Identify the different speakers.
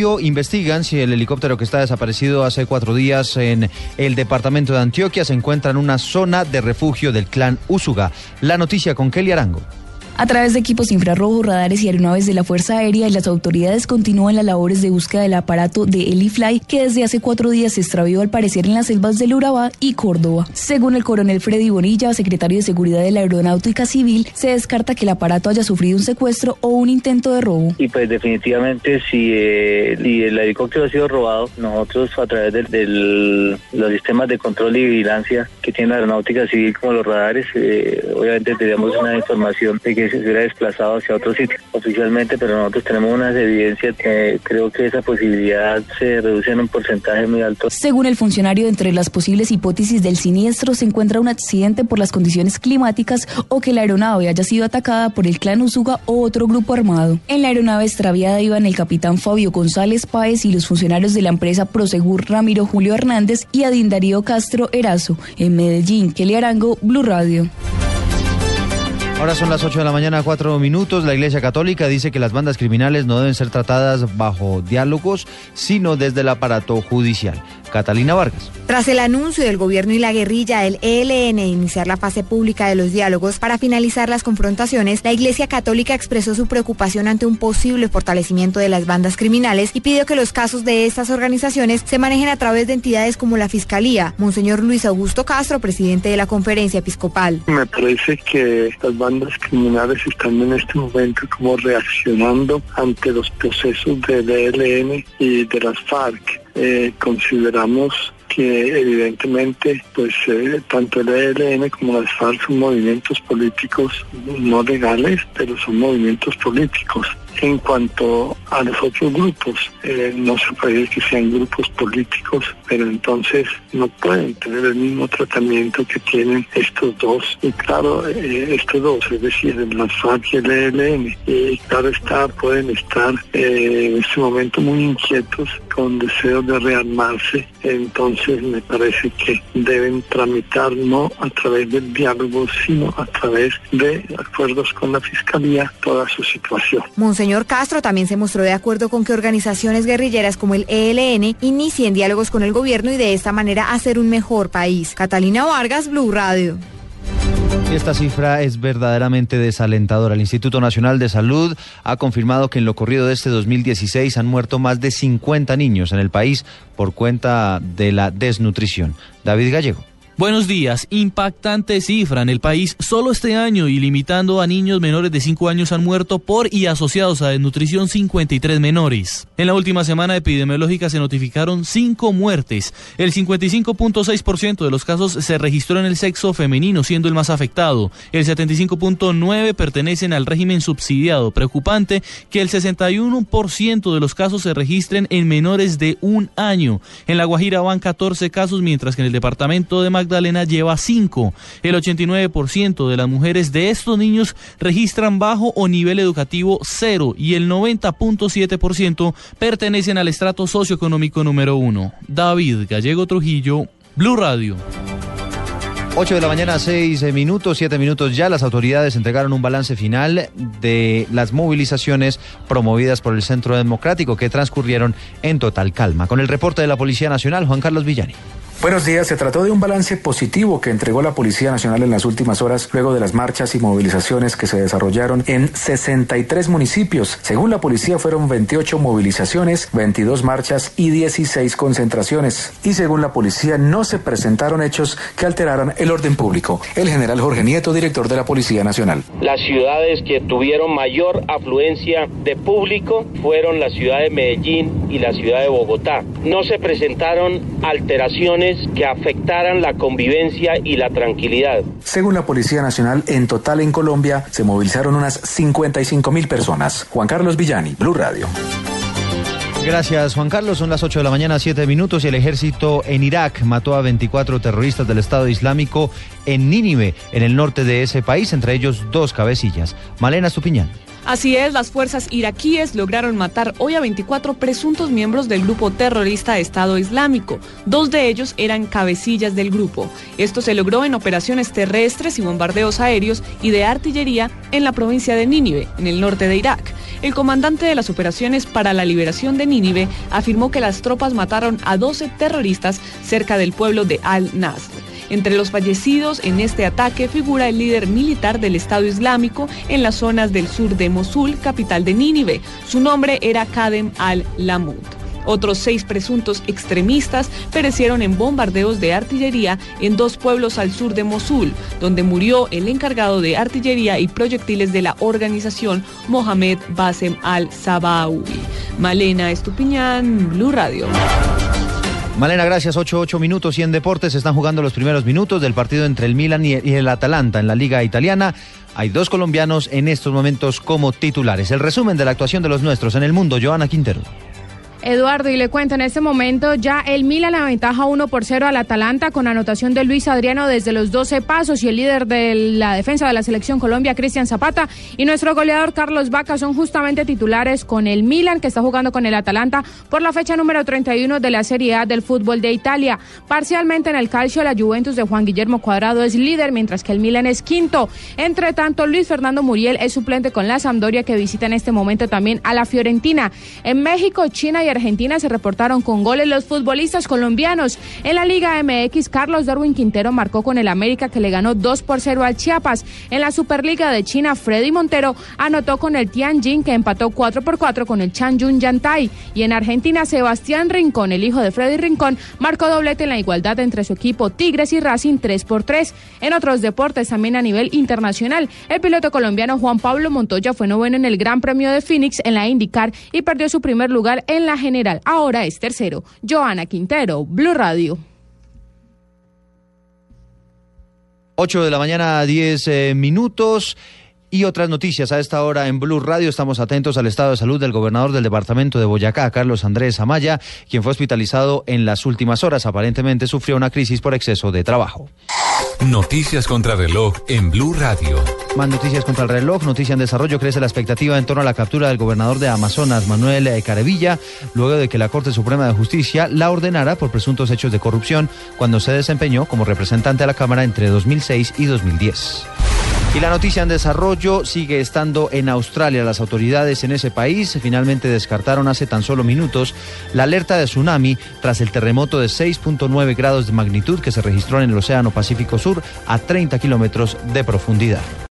Speaker 1: Investigan si el helicóptero que está desaparecido hace cuatro días en el departamento de Antioquia se encuentra en una zona de refugio del clan Úsuga. La noticia con Kelly Arango.
Speaker 2: A través de equipos infrarrojos, radares y aeronaves de la Fuerza Aérea, las autoridades continúan las labores de búsqueda del aparato de Elifly, que desde hace cuatro días se extravió al parecer en las selvas del Urabá y Córdoba. Según el coronel Freddy Bonilla, secretario de Seguridad de la Aeronáutica Civil, se descarta que el aparato haya sufrido un secuestro o un intento de robo.
Speaker 3: Y pues definitivamente si, eh, el helicóptero ha sido robado, nosotros a través de los sistemas de control y vigilancia que tiene la Aeronáutica Civil como los radares, eh, obviamente tenemos una información de que se hubiera desplazado hacia otro sitio oficialmente, pero nosotros tenemos unas evidencias que creo que esa posibilidad se reduce en un porcentaje muy alto.
Speaker 2: Según el funcionario, entre las posibles hipótesis del siniestro se encuentra un accidente por las condiciones climáticas o que la aeronave haya sido atacada por el clan Usuga o otro grupo armado. En la aeronave extraviada iban el capitán Fabio González Páez y los funcionarios de la empresa Prosegur Ramiro Julio Hernández y Adin Darío Castro Erazo. En Medellín, Kelly Arango, Blue Radio.
Speaker 1: Ahora son las 8 de la mañana, 4 minutos. La Iglesia Católica dice que las bandas criminales no deben ser tratadas bajo diálogos, sino desde el aparato judicial. Catalina Vargas.
Speaker 4: Tras el anuncio del gobierno y la guerrilla del ELN de iniciar la fase pública de los diálogos para finalizar las confrontaciones, la Iglesia Católica expresó su preocupación ante un posible fortalecimiento de las bandas criminales y pidió que los casos de estas organizaciones se manejen a través de entidades como la Fiscalía. Monseñor Luis Augusto Castro, presidente de la Conferencia Episcopal.
Speaker 5: Me parece que las bandas criminales están en este momento como reaccionando ante los procesos del ELN y de las FARC. Eh, consideramos evidentemente pues eh, tanto el ELN como las FARC son movimientos políticos no legales, pero son movimientos políticos. En cuanto a los otros grupos, eh, no se puede que sean grupos políticos, pero entonces no pueden tener el mismo tratamiento que tienen estos dos. Y claro, eh, estos dos, es decir, las FARC y el ELN, y claro está, pueden estar en este momento muy inquietos con deseos de rearmarse. Entonces me parece que deben tramitar no a través del diálogo, sino a través de acuerdos con la Fiscalía toda su situación.
Speaker 4: Monseñor Castro también se mostró de acuerdo con que organizaciones guerrilleras como el ELN inicien diálogos con el gobierno y de esta manera hacer un mejor país. Catalina Vargas, Blue Radio.
Speaker 1: Esta cifra es verdaderamente desalentadora. El Instituto Nacional de Salud ha confirmado que en lo corrido de este 2016 han muerto más de 50 niños en el país por cuenta de la desnutrición. David Gallego.
Speaker 6: Buenos días. Impactante cifra. En el país, solo este año y limitando a niños menores de 5 años han muerto por y asociados a desnutrición 53 menores. En la última semana epidemiológica se notificaron 5 muertes. El 55.6% de los casos se registró en el sexo femenino, siendo el más afectado. El 75.9% pertenecen al régimen subsidiado. Preocupante que el 61% de los casos se registren en menores de un año. En La Guajira van 14 casos, mientras que en el departamento de Magdalena Magdalena lleva 5. El 89% de las mujeres de estos niños registran bajo o nivel educativo 0 y el 90.7% pertenecen al estrato socioeconómico número 1. David Gallego Trujillo, Blue Radio.
Speaker 1: 8 de la mañana, 6 minutos, 7 minutos ya. Las autoridades entregaron un balance final de las movilizaciones promovidas por el Centro Democrático que transcurrieron en total calma. Con el reporte de la Policía Nacional, Juan Carlos Villani.
Speaker 7: Buenos días. Se trató de un balance positivo que entregó la Policía Nacional en las últimas horas luego de las marchas y movilizaciones que se desarrollaron en 63 municipios. Según la policía fueron 28 movilizaciones, 22 marchas y 16 concentraciones. Y según la policía no se presentaron hechos que alteraran el orden público. El general Jorge Nieto, director de la Policía Nacional.
Speaker 8: Las ciudades que tuvieron mayor afluencia de público fueron la ciudad de Medellín y la ciudad de Bogotá. No se presentaron alteraciones que afectaran la convivencia y la tranquilidad.
Speaker 7: Según la Policía Nacional, en total en Colombia se movilizaron unas 55 mil personas. Juan Carlos Villani, Blue Radio.
Speaker 1: Gracias, Juan Carlos. Son las 8 de la mañana, 7 minutos, y el ejército en Irak mató a 24 terroristas del Estado Islámico en Nínive, en el norte de ese país, entre ellos dos cabecillas. Malena Stupiñán.
Speaker 9: Así es, las fuerzas iraquíes lograron matar hoy a 24 presuntos miembros del grupo terrorista Estado Islámico. Dos de ellos eran cabecillas del grupo. Esto se logró en operaciones terrestres y bombardeos aéreos y de artillería en la provincia de Nínive, en el norte de Irak. el comandante de las operaciones para la liberación de Nínive afirmó que las tropas mataron a 12 terroristas cerca del pueblo de Al-Nasr. Entre los fallecidos en este ataque figura el líder militar del Estado Islámico en las zonas del sur de Mosul, capital de Nínive. Su nombre era Kadem al-Lamud. Otros seis presuntos extremistas perecieron en bombardeos de artillería en dos pueblos al sur de Mosul, donde murió el encargado de artillería y proyectiles de la organización Mohamed Basem al-Sabawi. Malena Estupiñán, Blue Radio.
Speaker 1: Malena, gracias. 8, 8 minutos y en deportes están jugando los primeros minutos del partido entre el Milan y el Atalanta en la Liga Italiana. Hay dos colombianos en estos momentos como titulares. El resumen de la actuación de los nuestros en el mundo, Joana Quintero.
Speaker 10: Eduardo, y le cuento, en este momento ya el Milan la ventaja 1 por 0 al Atalanta con anotación de Luis Adriano desde los 12 pasos y el líder de la defensa de la selección Colombia, Cristian Zapata, y nuestro goleador Carlos Vaca son justamente titulares con el Milan que está jugando con el Atalanta por la fecha número 31 de la Serie A del fútbol de Italia. Parcialmente en el calcio, la Juventus de Juan Guillermo Cuadrado es líder, mientras que el Milan es quinto. Entre tanto, Luis Fernando Muriel es suplente con la Sampdoria que visita en este momento también a la Fiorentina. En México, China y Argentina se reportaron con goles los futbolistas colombianos. En la Liga MX, Carlos Darwin Quintero marcó con el América que le ganó 2 por 0 al Chiapas. En la Superliga de China, Freddy Montero anotó con el Tianjin que empató 4 por 4 con el Changjun Yantai. Y en Argentina, Sebastián Rincón, el hijo de Freddy Rincón, marcó doblete en la igualdad entre su equipo Tigres y Racing 3 por 3. En otros deportes, también a nivel internacional, el piloto colombiano Juan Pablo Montoya fue noveno en el Gran Premio de Phoenix en la IndyCar y perdió su primer lugar en la general. Ahora es tercero. Joana Quintero, Blue Radio.
Speaker 1: 8 de la mañana, 10 eh, minutos. Y otras noticias a esta hora en Blue Radio. Estamos atentos al estado de salud del gobernador del departamento de Boyacá, Carlos Andrés Amaya, quien fue hospitalizado en las últimas horas. Aparentemente sufrió una crisis por exceso de trabajo.
Speaker 11: Noticias contra reloj en Blue Radio.
Speaker 1: Más noticias contra el reloj, noticia en desarrollo. Crece la expectativa en torno a la captura del gobernador de Amazonas, Manuel eh, Carevilla, luego de que la Corte Suprema de Justicia la ordenara por presuntos hechos de corrupción cuando se desempeñó como representante a la Cámara entre 2006 y 2010. Y la noticia en desarrollo sigue estando en Australia. Las autoridades en ese país finalmente descartaron hace tan solo minutos la alerta de tsunami tras el terremoto de 6.9 grados de magnitud que se registró en el Océano Pacífico Sur a 30 kilómetros de profundidad.